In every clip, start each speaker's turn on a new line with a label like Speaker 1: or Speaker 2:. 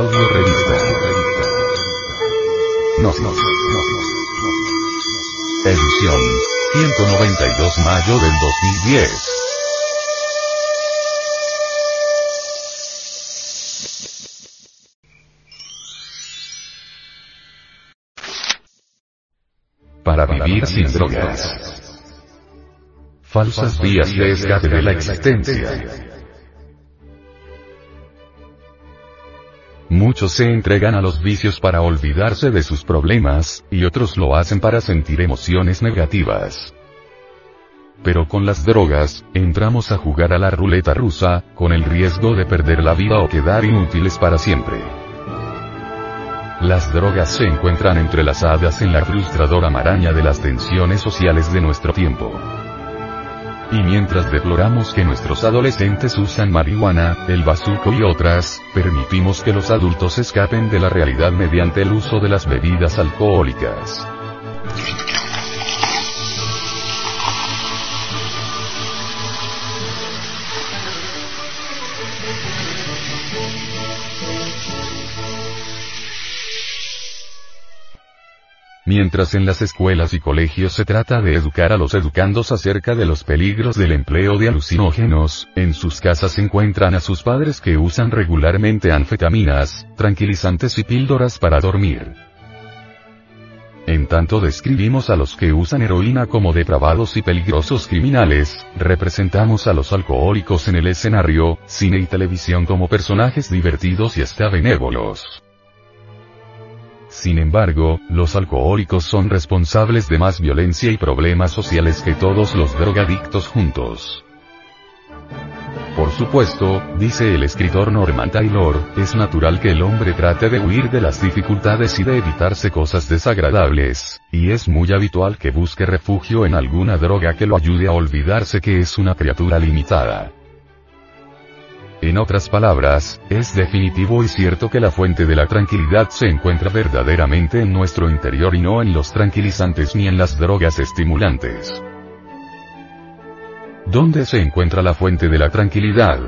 Speaker 1: Audio revista. No, no, no. Edición 192 mayo del 2010. Para vivir sin drogas. Falsas vías de escape de la existencia. Muchos se entregan a los vicios para olvidarse de sus problemas, y otros lo hacen para sentir emociones negativas. Pero con las drogas, entramos a jugar a la ruleta rusa, con el riesgo de perder la vida o quedar inútiles para siempre. Las drogas se encuentran entrelazadas en la frustradora maraña de las tensiones sociales de nuestro tiempo. Y mientras deploramos que nuestros adolescentes usan marihuana, el bazuco y otras, permitimos que los adultos escapen de la realidad mediante el uso de las bebidas alcohólicas. Mientras en las escuelas y colegios se trata de educar a los educandos acerca de los peligros del empleo de alucinógenos, en sus casas encuentran a sus padres que usan regularmente anfetaminas, tranquilizantes y píldoras para dormir. En tanto describimos a los que usan heroína como depravados y peligrosos criminales, representamos a los alcohólicos en el escenario, cine y televisión como personajes divertidos y hasta benévolos. Sin embargo, los alcohólicos son responsables de más violencia y problemas sociales que todos los drogadictos juntos. Por supuesto, dice el escritor Norman Taylor, es natural que el hombre trate de huir de las dificultades y de evitarse cosas desagradables, y es muy habitual que busque refugio en alguna droga que lo ayude a olvidarse que es una criatura limitada. En otras palabras, es definitivo y cierto que la fuente de la tranquilidad se encuentra verdaderamente en nuestro interior y no en los tranquilizantes ni en las drogas estimulantes. ¿Dónde se encuentra la fuente de la tranquilidad?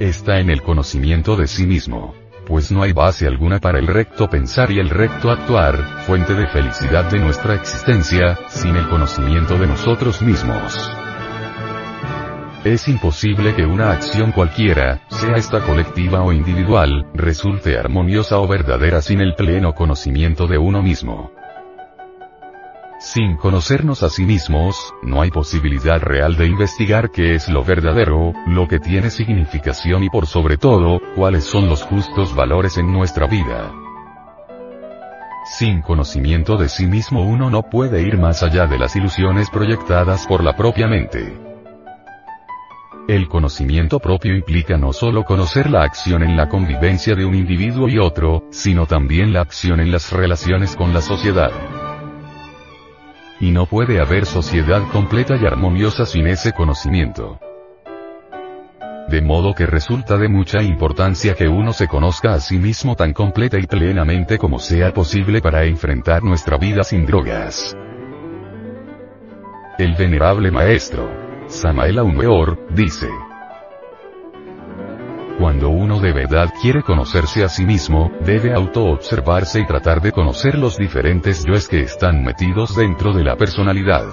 Speaker 1: Está en el conocimiento de sí mismo. Pues no hay base alguna para el recto pensar y el recto actuar, fuente de felicidad de nuestra existencia, sin el conocimiento de nosotros mismos. Es imposible que una acción cualquiera, sea esta colectiva o individual, resulte armoniosa o verdadera sin el pleno conocimiento de uno mismo. Sin conocernos a sí mismos, no hay posibilidad real de investigar qué es lo verdadero, lo que tiene significación y por sobre todo, cuáles son los justos valores en nuestra vida. Sin conocimiento de sí mismo uno no puede ir más allá de las ilusiones proyectadas por la propia mente. El conocimiento propio implica no solo conocer la acción en la convivencia de un individuo y otro, sino también la acción en las relaciones con la sociedad. Y no puede haber sociedad completa y armoniosa sin ese conocimiento. De modo que resulta de mucha importancia que uno se conozca a sí mismo tan completa y plenamente como sea posible para enfrentar nuestra vida sin drogas. El venerable maestro Samael Aumeor, dice. Cuando uno de verdad quiere conocerse a sí mismo, debe autoobservarse y tratar de conocer los diferentes yoes que están metidos dentro de la personalidad.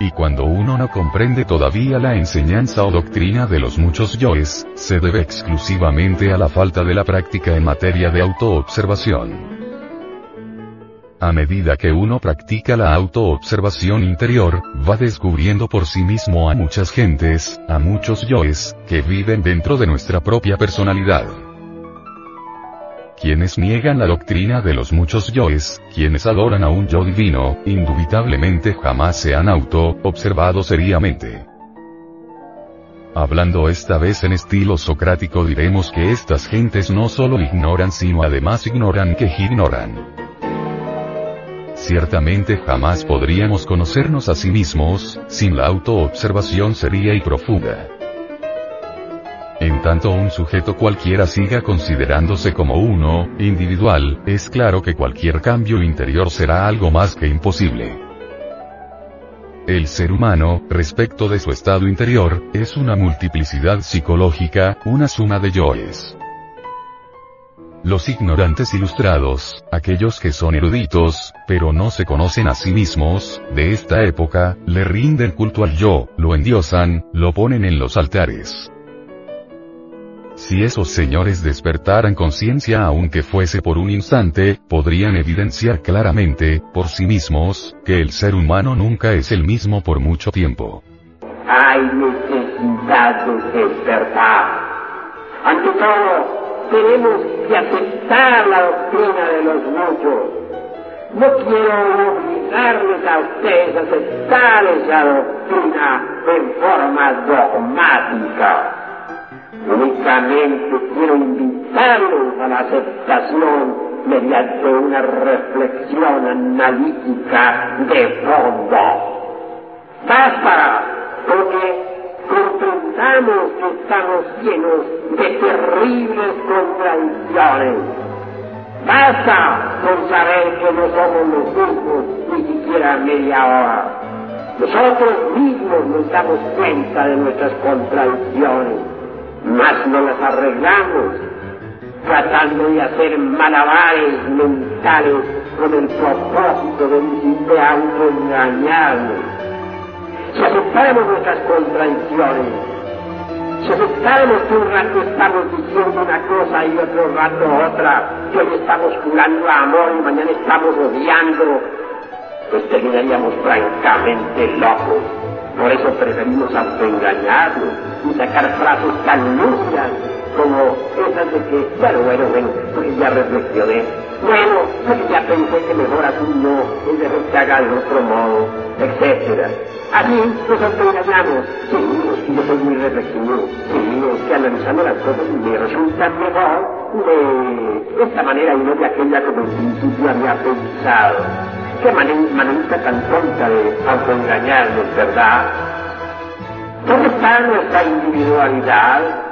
Speaker 1: Y cuando uno no comprende todavía la enseñanza o doctrina de los muchos yoes, se debe exclusivamente a la falta de la práctica en materia de autoobservación. A medida que uno practica la autoobservación interior, va descubriendo por sí mismo a muchas gentes, a muchos yoes, que viven dentro de nuestra propia personalidad. Quienes niegan la doctrina de los muchos yoes, quienes adoran a un yo divino, indubitablemente jamás se han auto-observado seriamente. Hablando esta vez en estilo socrático diremos que estas gentes no solo ignoran sino además ignoran que ignoran. Ciertamente jamás podríamos conocernos a sí mismos, sin la autoobservación seria y profunda. En tanto un sujeto cualquiera siga considerándose como uno, individual, es claro que cualquier cambio interior será algo más que imposible. el ser humano, respecto de su estado interior, es una multiplicidad psicológica, una suma de yoes. Los ignorantes ilustrados, aquellos que son eruditos, pero no se conocen a sí mismos, de esta época, le rinden culto al yo, lo endiosan, lo ponen en los altares. Si esos señores despertaran conciencia aunque fuese por un instante, podrían evidenciar claramente, por sí mismos, que el ser humano nunca es el mismo por mucho tiempo.
Speaker 2: Hay necesidad de despertar. Ante todo, tenemos que aceptar la doctrina de los muchos. No quiero obligarles a ustedes a aceptar esa doctrina en forma dogmática. Únicamente quiero invitarlos a la aceptación mediante una reflexión analítica de fondo. Basta porque que estamos llenos de terribles contradicciones. Basta con saber que no somos los mismos ni siquiera media hora. Nosotros mismos nos damos cuenta de nuestras contradicciones, mas no las arreglamos tratando de hacer malabares mentales con el propósito de, de autoengañarnos si aceptáramos nuestras contradicciones, si aceptáramos que un rato estamos diciendo una cosa y otro rato otra, que hoy estamos jurando amor y mañana estamos odiando, pues terminaríamos francamente locos. Por eso preferimos autoengañarnos y sacar frases tan lucias como esas de que, bueno, bueno, bueno, pues ya reflexioné, bueno, pues ya pensé que mejor así no, y de que haga de otro modo, etcétera. Así nos autoengañamos. Es que yo soy muy reflexivo. Es que analizando las cosas me resulta mejor de esta manera y no de aquella como en principio había pensado. Qué manera tan tonta de autoengañarnos, ¿verdad? ¿Dónde está nuestra individualidad?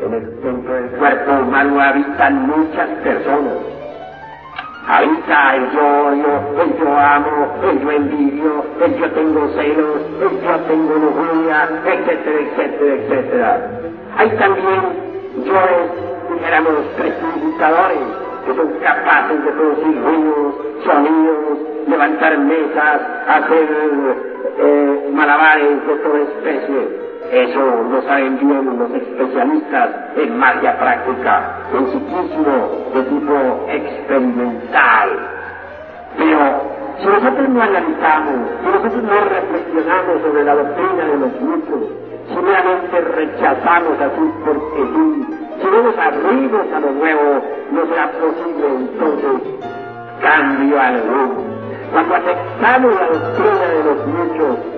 Speaker 2: en el centro del cuerpo humano habitan muchas personas. Habita el yo, yo, el yo amo, el yo envidio, el yo tengo celos, el yo tengo lujuria, etcétera, etcétera, etcétera. Hay también yoes, dijéramos, prestidigitadores, que son capaces de producir ruidos, sonidos, levantar mesas, hacer eh, malabares de toda especie. Eso lo saben bien los especialistas en magia práctica, en psiquismo de tipo experimental. Pero si nosotros no analizamos, si nosotros no reflexionamos sobre la doctrina de los muchos, si meramente rechazamos así porque sí, si no nos abrimos a lo nuevo, no será posible entonces cambio alguno. Cuando aceptamos la doctrina de los muchos,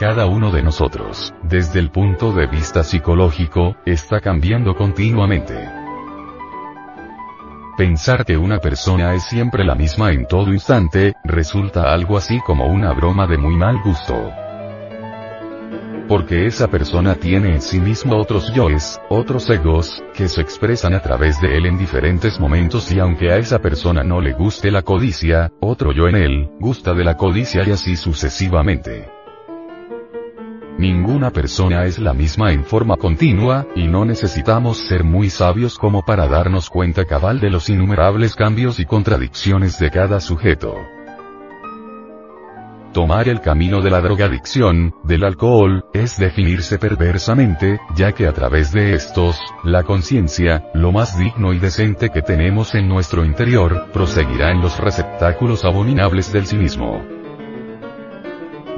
Speaker 1: cada uno de nosotros, desde el punto de vista psicológico, está cambiando continuamente. Pensar que una persona es siempre la misma en todo instante, resulta algo así como una broma de muy mal gusto. Porque esa persona tiene en sí mismo otros yoes, otros egos, que se expresan a través de él en diferentes momentos y aunque a esa persona no le guste la codicia, otro yo en él, gusta de la codicia y así sucesivamente. Ninguna persona es la misma en forma continua, y no necesitamos ser muy sabios como para darnos cuenta cabal de los innumerables cambios y contradicciones de cada sujeto. Tomar el camino de la drogadicción, del alcohol, es definirse perversamente, ya que a través de estos, la conciencia, lo más digno y decente que tenemos en nuestro interior, proseguirá en los receptáculos abominables del sí mismo.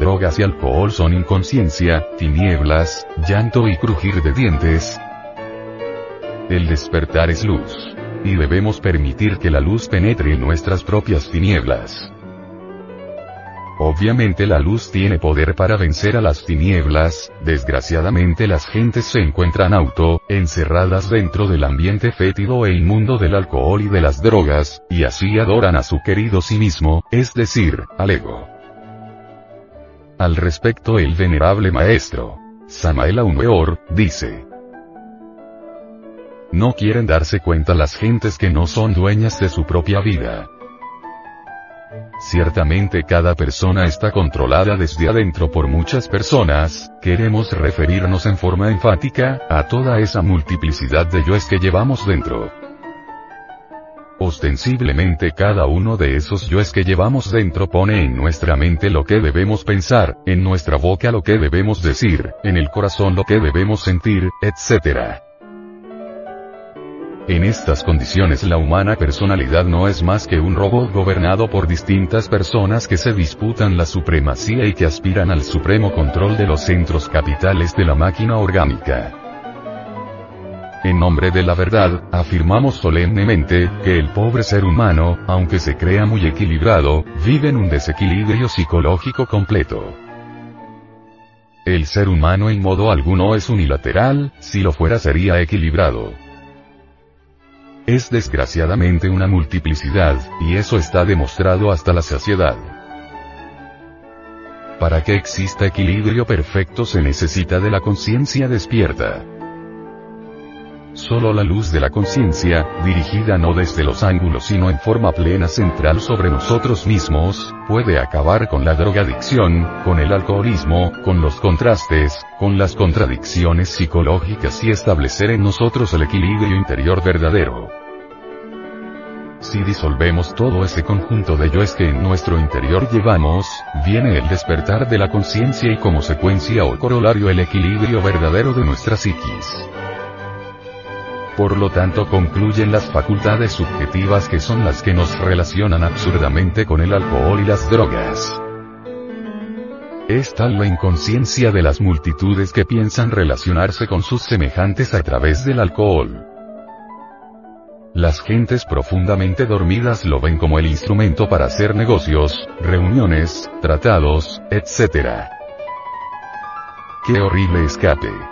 Speaker 1: Drogas y alcohol son inconsciencia, tinieblas, llanto y crujir de dientes. El despertar es luz. Y debemos permitir que la luz penetre en nuestras propias tinieblas. Obviamente la luz tiene poder para vencer a las tinieblas, desgraciadamente las gentes se encuentran auto, encerradas dentro del ambiente fétido e inmundo del alcohol y de las drogas, y así adoran a su querido sí mismo, es decir, al ego. Al respecto el venerable maestro, Samael Aumeor, dice, no quieren darse cuenta las gentes que no son dueñas de su propia vida. Ciertamente cada persona está controlada desde adentro por muchas personas, queremos referirnos en forma enfática, a toda esa multiplicidad de yoes que llevamos dentro. Ostensiblemente cada uno de esos yoes que llevamos dentro pone en nuestra mente lo que debemos pensar, en nuestra boca lo que debemos decir, en el corazón lo que debemos sentir, etc. En estas condiciones la humana personalidad no es más que un robot gobernado por distintas personas que se disputan la supremacía y que aspiran al supremo control de los centros capitales de la máquina orgánica. En nombre de la verdad, afirmamos solemnemente, que el pobre ser humano, aunque se crea muy equilibrado, vive en un desequilibrio psicológico completo. El ser humano en modo alguno es unilateral, si lo fuera sería equilibrado. Es desgraciadamente una multiplicidad, y eso está demostrado hasta la saciedad. Para que exista equilibrio perfecto se necesita de la conciencia despierta. Solo la luz de la conciencia, dirigida no desde los ángulos sino en forma plena central sobre nosotros mismos, puede acabar con la drogadicción, con el alcoholismo, con los contrastes, con las contradicciones psicológicas y establecer en nosotros el equilibrio interior verdadero. Si disolvemos todo ese conjunto de yoes que en nuestro interior llevamos, viene el despertar de la conciencia y como secuencia o corolario el equilibrio verdadero de nuestra psiquis. Por lo tanto concluyen las facultades subjetivas que son las que nos relacionan absurdamente con el alcohol y las drogas. Es tal la inconsciencia de las multitudes que piensan relacionarse con sus semejantes a través del alcohol. Las gentes profundamente dormidas lo ven como el instrumento para hacer negocios, reuniones, tratados, etc. ¡Qué horrible escape!